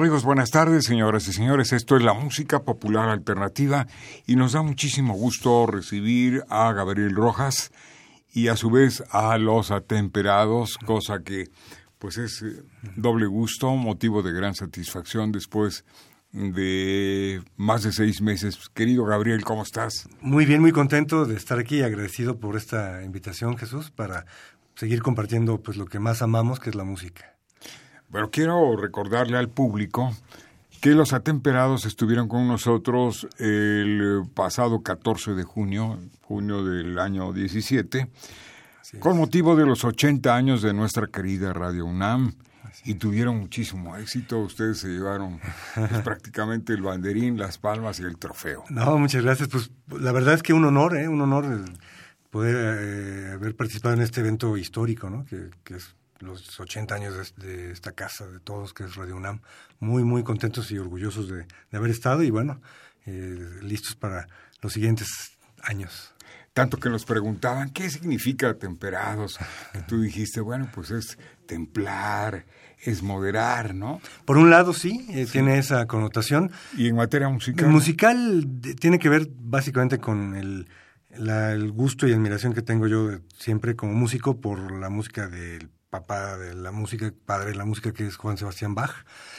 Amigos, buenas tardes, señoras y señores. Esto es la música popular alternativa y nos da muchísimo gusto recibir a Gabriel Rojas y a su vez a los atemperados, cosa que pues es eh, doble gusto, motivo de gran satisfacción después de más de seis meses. Querido Gabriel, ¿cómo estás? Muy bien, muy contento de estar aquí y agradecido por esta invitación, Jesús, para seguir compartiendo pues lo que más amamos, que es la música. Pero quiero recordarle al público que los atemperados estuvieron con nosotros el pasado 14 de junio, junio del año 17, con motivo de los 80 años de nuestra querida Radio UNAM. Y tuvieron muchísimo éxito. Ustedes se llevaron pues, prácticamente el banderín, las palmas y el trofeo. No, muchas gracias. Pues la verdad es que un honor, ¿eh? un honor poder eh, haber participado en este evento histórico, ¿no? que, que es los 80 años de, esta casa, de todos, que es Radio UNAM. Muy, muy contentos y orgullosos de, haber estado y bueno, eh, listos para los siguientes años. Tanto que nos preguntaban, ¿qué significa temperados? Que tú dijiste, bueno, pues es templar, es moderar, ¿no? Por un lado, sí, eh, tiene esa connotación. ¿Y en materia musical? El musical tiene que ver básicamente con el, el gusto y admiración que tengo yo siempre como músico por la música del papá de la música, padre de la música, que es Juan Sebastián Bach.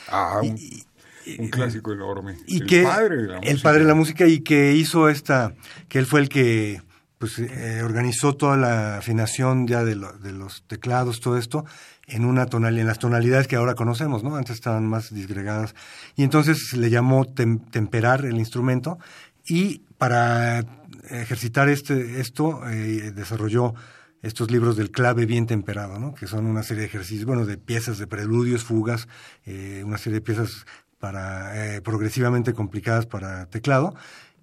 Ah, un, clásico enorme. Y el que, padre de la música. El padre de la música y que hizo esta, que él fue el que pues eh, organizó toda la afinación ya de, de, los teclados, todo esto, en una tonalidad, en las tonalidades que ahora conocemos, ¿no? Antes estaban más disgregadas. Y entonces le llamó temperar el instrumento y para ejercitar este, esto eh, desarrolló estos libros del clave bien temperado, ¿no? que son una serie de ejercicios, bueno, de piezas de preludios, fugas, eh, una serie de piezas para eh, progresivamente complicadas para teclado.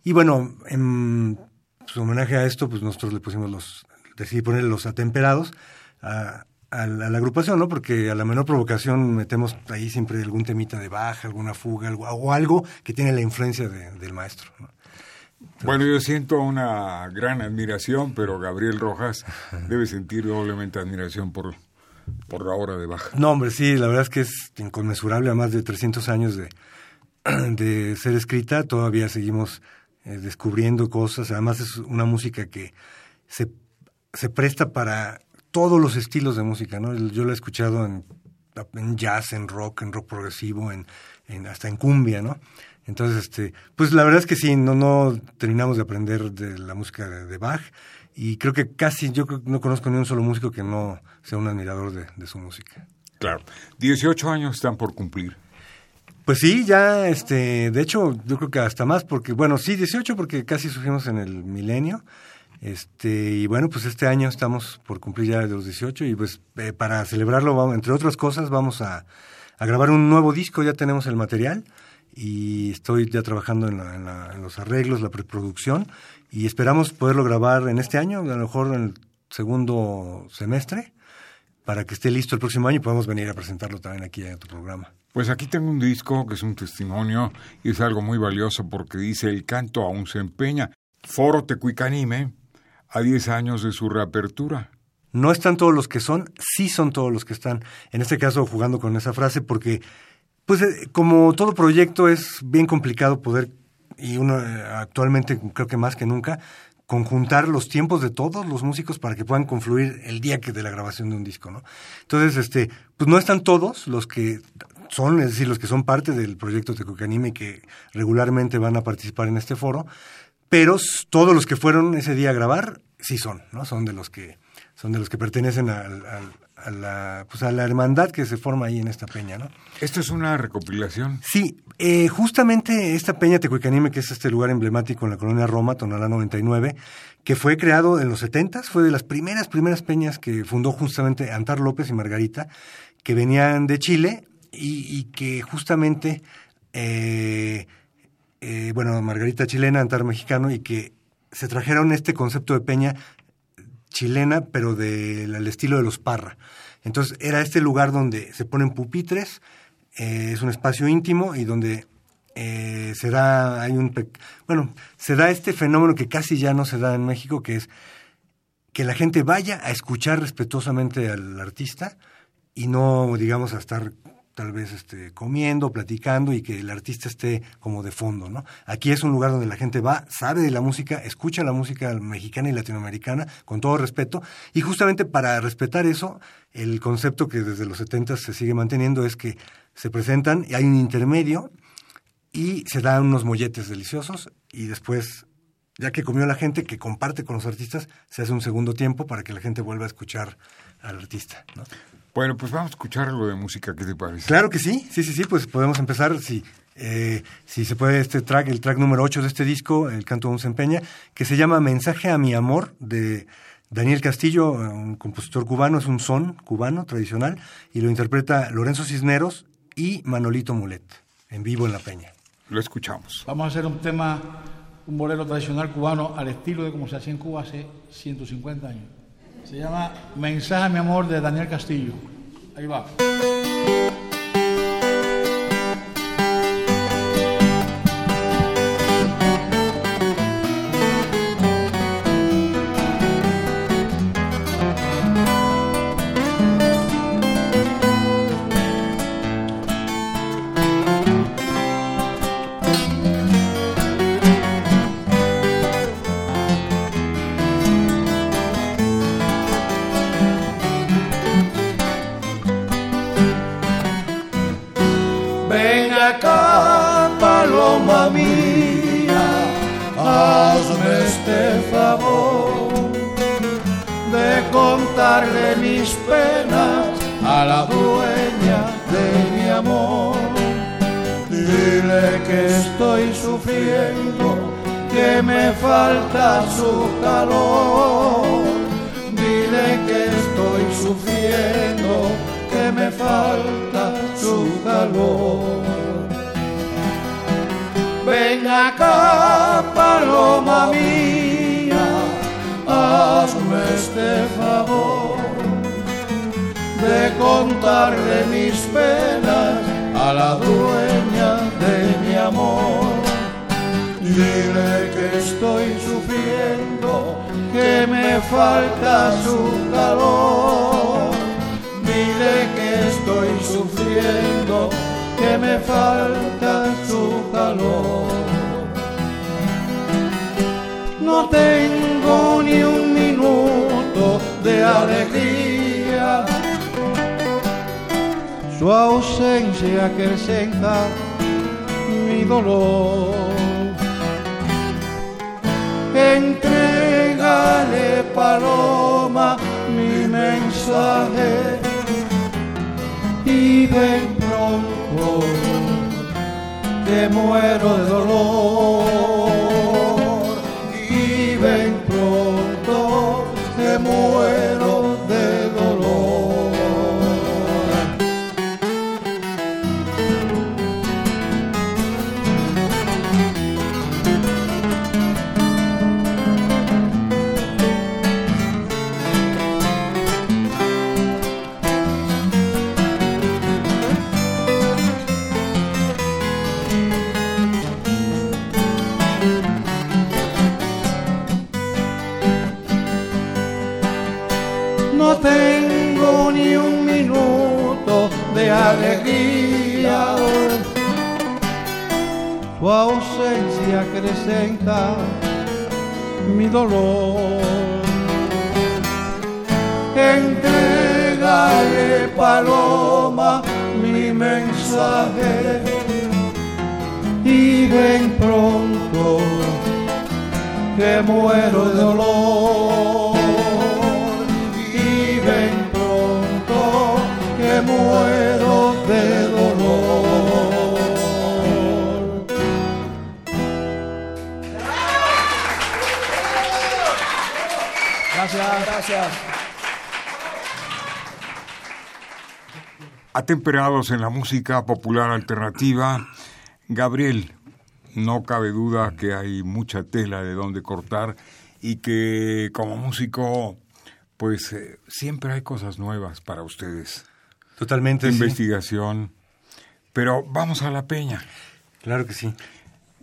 Y bueno, en su homenaje a esto, pues nosotros le pusimos los, decidí ponerle los atemperados a, la, agrupación, ¿no? Porque a la menor provocación metemos ahí siempre algún temita de baja, alguna fuga, algo, o algo que tiene la influencia del maestro, ¿no? Bueno, yo siento una gran admiración, pero Gabriel Rojas debe sentir doblemente admiración por, por la obra de Baja. No, hombre, sí, la verdad es que es inconmensurable, a más de 300 años de, de ser escrita, todavía seguimos eh, descubriendo cosas, además es una música que se, se presta para todos los estilos de música, ¿no? Yo la he escuchado en, en jazz, en rock, en rock progresivo, en, en, hasta en cumbia, ¿no? Entonces, este, pues la verdad es que sí, no, no terminamos de aprender de la música de, Bach y creo que casi yo no conozco ni un solo músico que no sea un admirador de, su música. Claro. 18 años están por cumplir. Pues sí, ya, este, de hecho, yo creo que hasta más, porque, bueno, sí, 18 porque casi surgimos en el milenio. Este, y bueno, pues este año estamos por cumplir ya los 18 y pues eh, para celebrarlo, entre otras cosas, vamos a, a grabar un nuevo disco, ya tenemos el material y estoy ya trabajando en, los arreglos, la preproducción y esperamos poderlo grabar en este año, a lo mejor en el segundo semestre, para que esté listo el próximo año y podamos venir a presentarlo también aquí en tu programa. Pues aquí tengo un disco que es un testimonio y es algo muy valioso porque dice el canto aún se empeña. Foro Tecuicanime a 10 años de su reapertura. No están todos los que son, sí son todos los que están. En este caso jugando con esa frase porque pues eh, como todo proyecto es bien complicado poder, y uno eh, actualmente creo que más que nunca, conjuntar los tiempos de todos los músicos para que puedan confluir el día que de la grabación de un disco, ¿no? Entonces, este, pues no están todos los que son, es decir, los que son parte del proyecto Tecucanime y que regularmente van a participar en este foro, pero todos los que fueron ese día a grabar sí son, ¿no? Son de los que son de los que pertenecen al, a la, pues a la hermandad que se forma ahí en esta peña, ¿no? ¿Esto es una recopilación? Sí, eh, justamente esta peña Tecuicanime, que es este lugar emblemático en la colonia Roma, Tonalá 99, que fue creado en los 70 fue de las primeras, primeras peñas que fundó justamente Antar López y Margarita, que venían de Chile y, que justamente, eh, eh, bueno, Margarita chilena, Antar mexicano, y que se trajeron este concepto de peña chilena, pero del estilo de los Parra. Entonces era este lugar donde se ponen pupitres, eh, es un espacio íntimo y donde eh, se da, hay un, bueno, se da este fenómeno que casi ya no se da en México, que es que la gente vaya a escuchar respetuosamente al artista y no, digamos, a estar tal vez este, comiendo, platicando y que el artista esté como de fondo, ¿no? Aquí es un lugar donde la gente va, sabe de la música, escucha la música mexicana y latinoamericana con todo respeto y justamente para respetar eso, el concepto que desde los 70 se sigue manteniendo es que se presentan y hay un intermedio y se dan unos molletes deliciosos y después ya que comió la gente que comparte con los artistas, se hace un segundo tiempo para que la gente vuelva a escuchar al artista. ¿no? Bueno, pues vamos a escuchar algo de música, ¿qué te parece? Claro que sí, sí, sí, sí, pues podemos empezar, si, eh, si se puede, este track, el track número 8 de este disco, El canto de un empeña, que se llama Mensaje a mi amor, de Daniel Castillo, un compositor cubano, es un son cubano tradicional, y lo interpreta Lorenzo Cisneros y Manolito Mulet, en vivo en La Peña. Lo escuchamos. Vamos a hacer un tema, un bolero tradicional cubano al estilo de como se hacía en Cuba hace 150 años. Se llama Mensaje mi amor de Daniel Castillo. Ahí va. hiciste favor de contarle mis penas a la dueña de mi amor. Dile que estoy sufriendo, que me falta su calor. Dile que estoy sufriendo, que me falta su calor. Ven acá, paloma mía, hazme este favor de contarle mis penas a la dueña de mi amor. Dile que estoy sufriendo, que me falta su calor. Dile que estoy sufriendo, que me falta no tengo ni un minuto de alegría. Su ausencia acrecenta mi dolor. Entrégale, paloma, mi mensaje y ven pronto muero de dolor. Y ven pronto Gracias. Gracias. Atemperados en la música popular alternativa, Gabriel, no cabe duda que hay mucha tela de donde cortar y que como músico, pues eh, siempre hay cosas nuevas para ustedes. Totalmente. Investigación. Pero vamos a la peña. Claro que sí.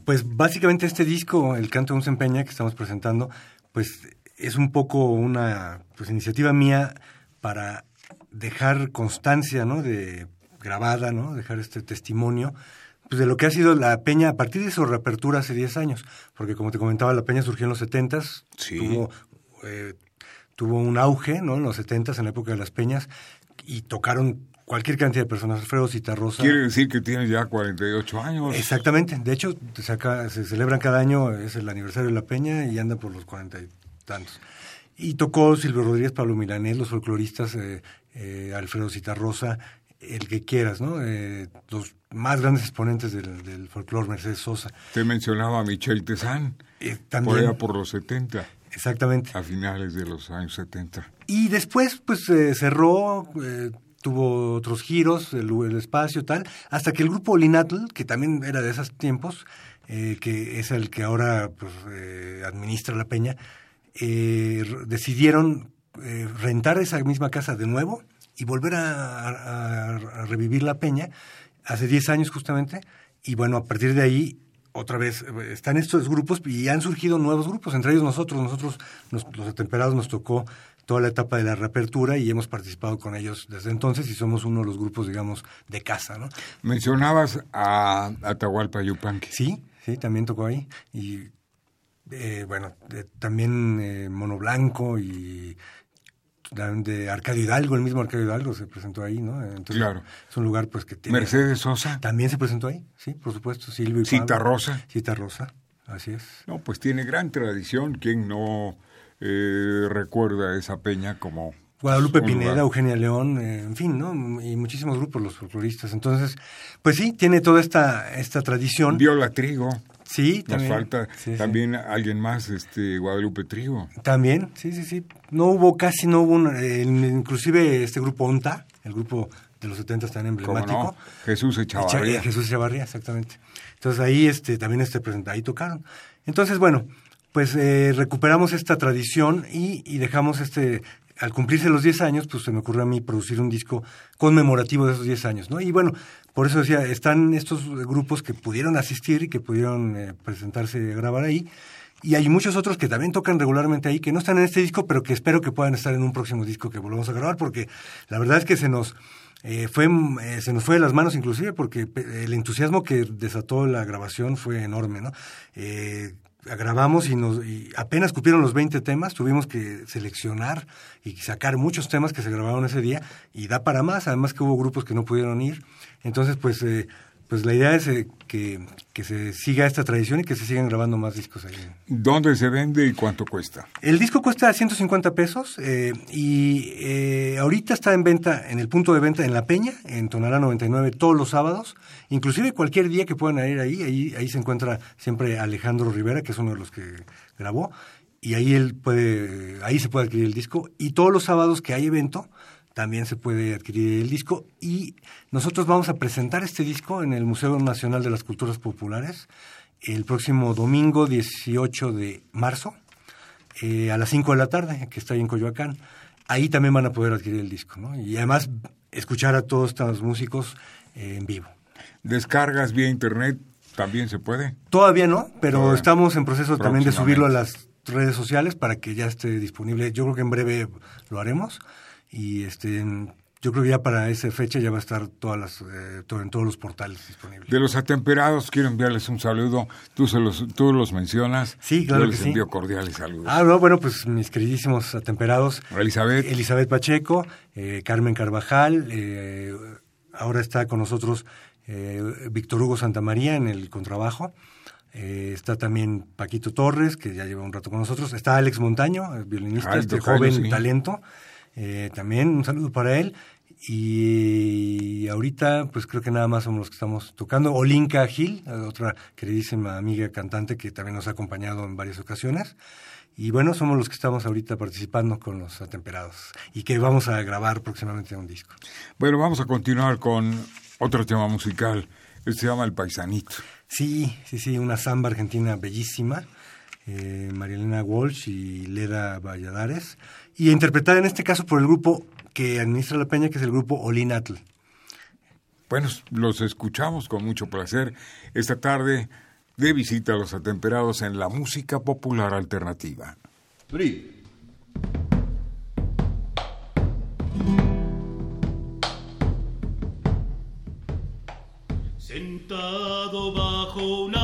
Pues básicamente este disco, El canto de un Sempeña, que estamos presentando, pues es un poco una pues, iniciativa mía para dejar constancia, ¿no? De grabada, ¿no? Dejar este testimonio pues de lo que ha sido la Peña a partir de su reapertura hace 10 años, porque como te comentaba, la Peña surgió en los 70 sí. tuvo, eh, tuvo un auge, ¿no? En los 70 en la época de las Peñas, y tocaron cualquier cantidad de personas, Alfredo Citarrosa. Quiere decir que tiene ya 48 años. Exactamente, de hecho se, se celebran cada año, es el aniversario de la Peña y anda por los 40 y tantos. Y tocó Silvio Rodríguez, Pablo Milanés, los folcloristas, eh, eh, Alfredo Citarrosa, el que quieras, ¿no? Eh, los más grandes exponentes del, del folclore, Mercedes Sosa. Te mencionaba a Michel Tezán, Eh, por también, allá por los 70, exactamente. a finales de los años 70. Y después, pues, eh, cerró, tuvo otros giros, el, el espacio, tal, hasta que el grupo Linatl, que también era de esos tiempos, eh, que es el que ahora pues, eh, administra la peña, eh, decidieron eh, rentar esa misma casa de nuevo y volver a, a- a revivir la peña hace 10 años justamente. Y bueno, a partir de ahí, otra vez, eh, están estos grupos y han surgido nuevos grupos, entre ellos nosotros. Nosotros, nos- los atemperados, nos tocó toda la etapa de la reapertura y hemos participado con ellos desde entonces y somos uno de los grupos, digamos, de casa, ¿no? Mencionabas a Atahualpa Yupanqui. Sí, sí, también tocó ahí. Y eh, bueno, de- también eh, Mono Blanco y de Arcadio Hidalgo, el mismo Arcadio Hidalgo se presentó ahí, ¿no? Entonces, Claro. Es un lugar pues que tiene... Mercedes Sosa. También se presentó ahí, sí, por supuesto, Silvio y Cita Pablo. Rosa. Cita Rosa, así es. No, pues tiene gran tradición. ¿Quién no eh, recuerda esa peña como... Guadalupe Pineda, lugar? Eugenia León, eh, en fin, ¿no? Y muchísimos grupos, los folcloristas. Entonces, pues sí, tiene toda esta, esta tradición. Viola Trigo. Sí, Nos también. falta Sí, sí. también alguien más, este Guadalupe Trigo. También, sí, sí, sí. No hubo, casi no hubo, un- eh, inclusive este grupo ONTA, el grupo de los 70 tan ¿Cómo emblemático. no? Jesús Echavarría. Echa- eh, Jesús Echavarría, exactamente. Entonces ahí este, también este presenta, ahí tocaron. Entonces, bueno, pues eh, recuperamos esta tradición y, y dejamos este, al cumplirse los 10 años, pues se me ocurrió a mí producir un disco conmemorativo de esos 10 años, ¿no? Y bueno, por eso decía, están estos grupos que pudieron asistir y que pudieron eh, presentarse y grabar ahí. Y hay muchos otros que también tocan regularmente ahí, que no están en este disco, pero que espero que puedan estar en un próximo disco que volvamos a grabar, porque la verdad es que se nos, eh, fue, eh, se nos fue de las manos inclusive, porque pe- el entusiasmo que desató la grabación fue enorme, ¿no? Eh, grabamos y, nos, y apenas cupieron los 20 temas, tuvimos que seleccionar y sacar muchos temas que se grabaron ese día y da para más, además que hubo grupos que no pudieron ir. Entonces, pues, eh, pues la idea es eh, que, que se siga esta tradición y que se sigan grabando más discos ahí. ¿Dónde se vende y cuánto cuesta? El disco cuesta 150 pesos eh, y eh, ahorita está en venta, en el punto de venta en La Peña, en Tonalá 99, todos los sábados. Inclusive cualquier día que puedan ir ahí, ahí, ahí se encuentra siempre Alejandro Rivera, que es uno de los que grabó, y ahí él puede, ahí se puede adquirir el disco. Y todos los sábados que hay evento, también se puede adquirir el disco. Y nosotros vamos a presentar este disco en el Museo Nacional de las Culturas Populares el próximo domingo 18 de marzo eh, a las 5 de la tarde, que está ahí en Coyoacán. Ahí también van a poder adquirir el disco, ¿no? Y además escuchar a todos estos músicos eh, en vivo. ¿Descargas vía internet? ¿También se puede? Todavía no, pero Todavía. estamos en proceso también de subirlo a las redes sociales para que ya esté disponible. Yo creo que en breve lo haremos y este yo creo que ya para esa fecha ya va a estar todas las eh, todo- en todos los portales disponible. De los atemperados, quiero enviarles un saludo. Tú, se los, tú los mencionas. Sí, claro Yo que les sí. envío cordiales saludos. Ah, no, bueno, pues mis queridísimos atemperados. Elizabeth. Elizabeth Pacheco, eh, Carmen Carvajal, eh, ahora está con nosotros eh, Víctor Hugo Santamaría en el contrabajo. Eh, está también Paquito Torres, que ya lleva un rato con nosotros. Está Alex Montaño, el violinista, Ah, el este tocayo, joven sí. talento. Eh, también un saludo para él. Y ahorita, pues creo que nada más somos los que estamos tocando. Olinka Gil, otra queridísima amiga cantante que también nos ha acompañado en varias ocasiones. Y bueno, somos los que estamos ahorita participando con los atemperados y que vamos a grabar próximamente un disco. Bueno, vamos a continuar con otro tema musical. Este se llama El Paisanito. Sí, sí, sí, una samba argentina bellísima. Eh, Marielena Walsh y Leda Valladares. Y interpretada en este caso por el grupo que administra la peña, que es el grupo Olinatl. Bueno, los escuchamos con mucho placer esta tarde de visita a los atemperados en la música popular alternativa. Sentado bajo un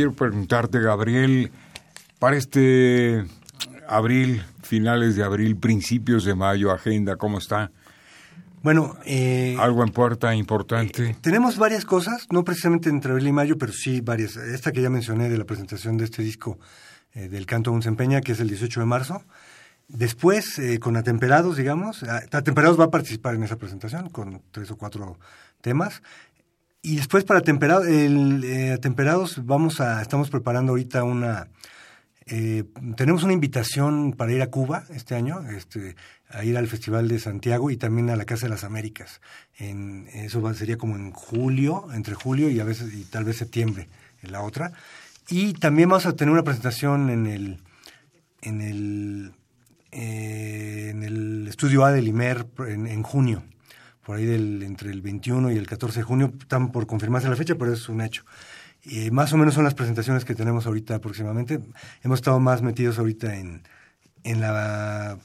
quiero preguntarte, Gabriel, para este abril, finales de abril, principios de mayo, agenda, ¿cómo está? Bueno, eh, ¿Algo en puerta importante? tenemos varias cosas, no precisamente entre abril y mayo, pero sí varias. Esta que ya mencioné de la presentación de este disco eh, del Canto Un se empeña, que es el 18 de marzo. Después, eh, con Atemperados, digamos, ah, Atemperados va a participar en esa presentación con tres o cuatro temas. Y después para Atemperados, el, eh, Atemperados vamos a, estamos preparando ahorita una, eh, tenemos una invitación para ir a Cuba este año, este, a ir al Festival de Santiago y también a la Casa de las Américas. En, eso sería como en julio, entre julio y a veces y tal vez septiembre, en la otra. Y también vamos a tener una presentación en el, en el, eh, en el estudio A del IMER en, en junio, por ahí del, entre el 21 y el 14 de junio. Están por confirmarse la fecha, pero es un hecho. Y más o menos son las presentaciones que tenemos ahorita próximamente. Hemos estado más metidos ahorita en, en la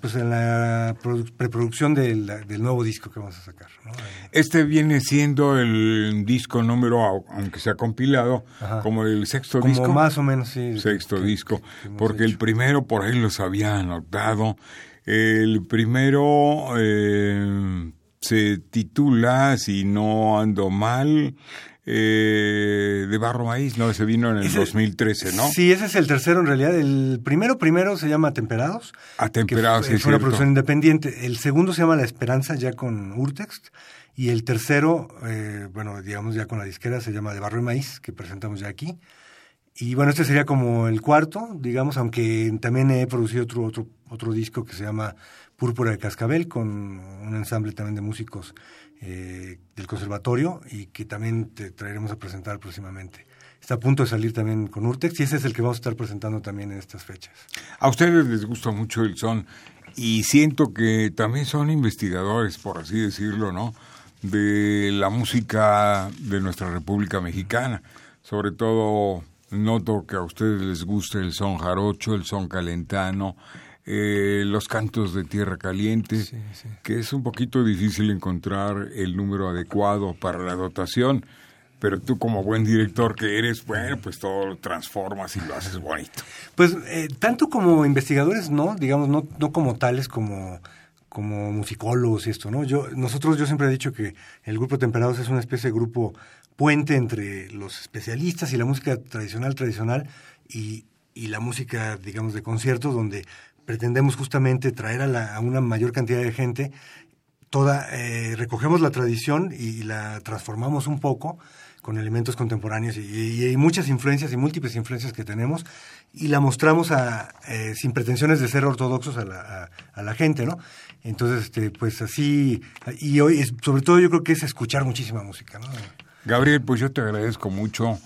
pues en la preproducción del, del, nuevo disco que vamos a sacar. Este viene siendo el disco número, aunque sea compilado, como el sexto como disco. Más o menos, sí. Sexto disco, porque el primero por ahí los había anotado. El primero eh, se titula, si no ando mal, eh, de Barro Maíz, ¿no? Ese vino en el 2013, ¿no? Sí, ese es el tercero en realidad. El primero, primero se llama Atemperados. Atemperados, que fue, una producción independiente. El segundo se llama La Esperanza, ya con Urtext. Y el tercero, eh, bueno, digamos ya con la disquera, se llama De Barro y Maíz, que presentamos ya aquí. Y bueno, este sería como el cuarto, digamos, aunque también he producido otro, otro, otro disco que se llama Púrpura de Cascabel, con un ensamble también de músicos eh, del conservatorio y que también te traeremos a presentar próximamente. Está a punto de salir también con Urtex y ese es el que vamos a estar presentando también en estas fechas. A ustedes les gusta mucho el son y siento que también son investigadores, por así decirlo, ¿no? De la música de nuestra República Mexicana. Sobre todo noto que a ustedes les gusta el son jarocho, el son calentano, eh, los cantos de tierra caliente, que es un poquito difícil encontrar el número adecuado para la dotación, pero tú como buen director que eres, bueno, pues todo lo transformas y lo haces bonito. Pues eh, tanto como investigadores, no, digamos, no, no como tales, como como musicólogos y esto, ¿no? Yo, nosotros, yo siempre he dicho que el grupo Temperados es una especie de grupo puente entre los especialistas y la música tradicional, tradicional, y, y la música, digamos, de conciertos, donde pretendemos justamente traer a, una mayor cantidad de gente, toda, eh, recogemos la tradición y, la transformamos un poco con elementos contemporáneos y, hay muchas influencias y múltiples influencias que tenemos y la mostramos a, eh, sin pretensiones de ser ortodoxos a la, a, la gente, ¿no? Entonces, este, pues así, y hoy, sobre todo yo creo que es escuchar muchísima música. Gabriel, pues yo te agradezco mucho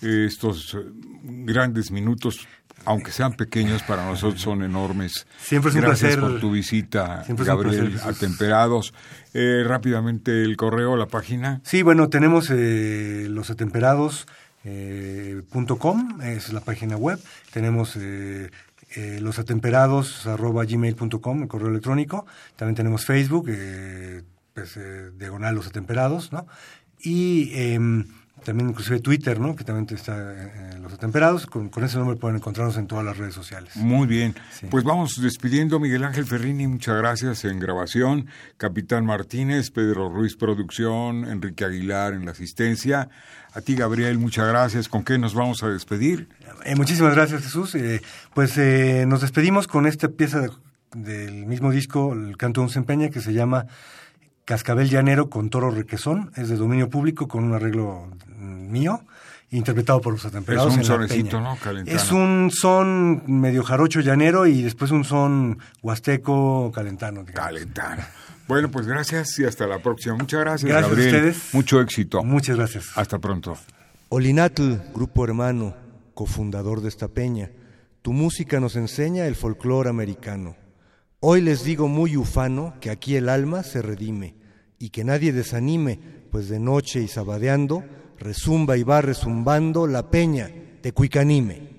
estos grandes minutos aunque sean pequeños, para nosotros son enormes. Siempre es un Gracias placer. por tu visita, Gabriel, a Temperados. Eh, rápidamente el correo, la página. Sí, bueno, tenemos eh, losatemperados.com, eh, es la página web. Tenemos eh, eh, losatemperados.gmail.com, el correo electrónico. También tenemos Facebook, eh, pues, diagonal Los Atemperados, ¿no? Y em, también inclusive Twitter, ¿no? Que también está en Los Atemperados. Con, ese nombre pueden encontrarnos en todas las redes sociales. Muy bien. Pues vamos despidiendo Miguel Ángel Ferrini, muchas gracias en grabación. Capitán Martínez, Pedro Ruiz Producción, Enrique Aguilar en la asistencia. A ti, Gabriel, muchas gracias. ¿Con qué nos vamos a despedir? Eh, muchísimas gracias, Jesús. Eh, pues eh, nos despedimos con esta pieza del mismo disco, El Canto de un Sempeña, que se llama Cascabel Llanero con Toro Requesón, es de dominio público con un arreglo mío, interpretado por los atemperados. Es un sonecito, ¿no? Calentano. Es un son medio jarocho llanero y después un son huasteco calentano. Calentano. Bueno, pues gracias y hasta la próxima. Muchas gracias, gracias A ustedes. Mucho éxito. Muchas gracias. Hasta pronto. Olinatl, grupo hermano, cofundador de esta peña, tu música nos enseña el folclore americano. Hoy les digo muy ufano que aquí el alma se redime y que nadie desanime, pues de noche y sabadeando resumba y va resumbando la peña de Cuicanime.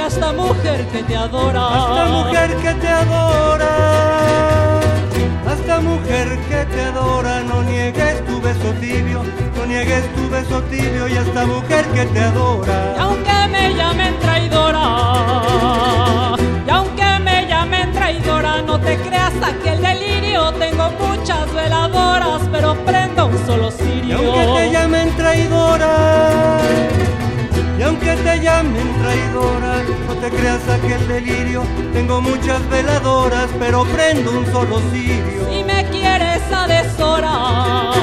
Y hasta mujer que te adora. Hasta mujer que te adora. Hasta mujer que te adora, no niegues tu beso tibio, no niegues tu beso tibio y hasta mujer que te adora. Y aunque me llamen traidora, y aunque me llamen traidora, no te creas aquel delirio, tengo muchas veladoras, pero prendo un solo cirio. Y aunque te llamen traidora, llamen traidora, no te creas aquel delirio. Tengo muchas veladoras, pero prendo un solo cirio. Si me quieres a deshoras,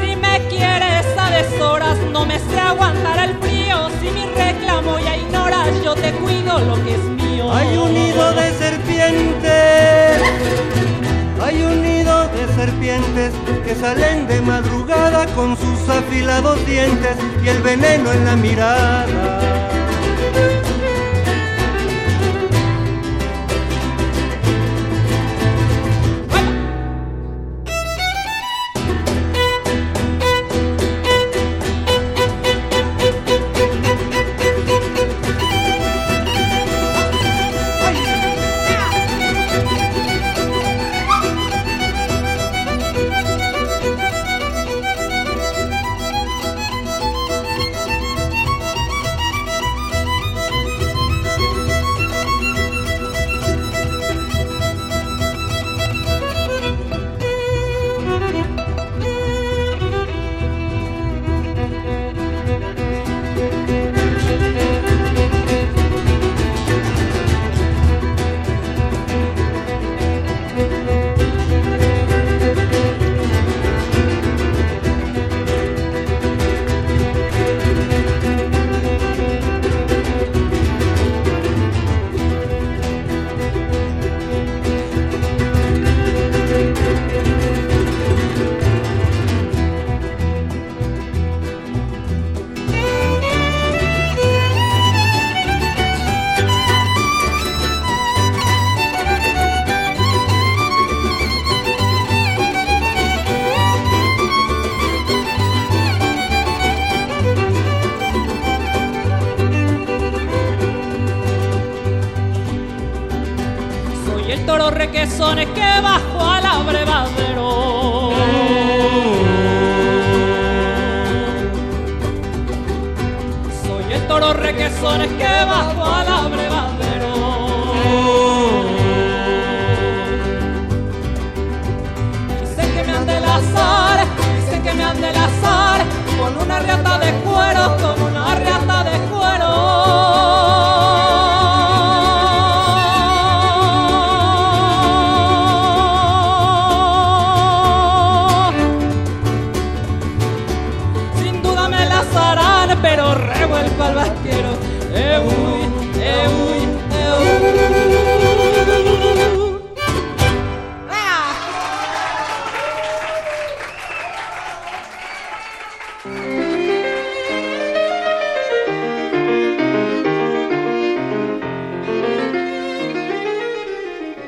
si me quieres a deshoras, no me sé aguantar el frío. Si mi reclamo ya ignoras, yo te cuido lo que es mío. Hay un nido de serpientes. Hay un nido de serpientes que salen de madrugada con sus afilados dientes y el veneno en la mirada. Bajo al abrevadero. Soy el toro requesones que bajo al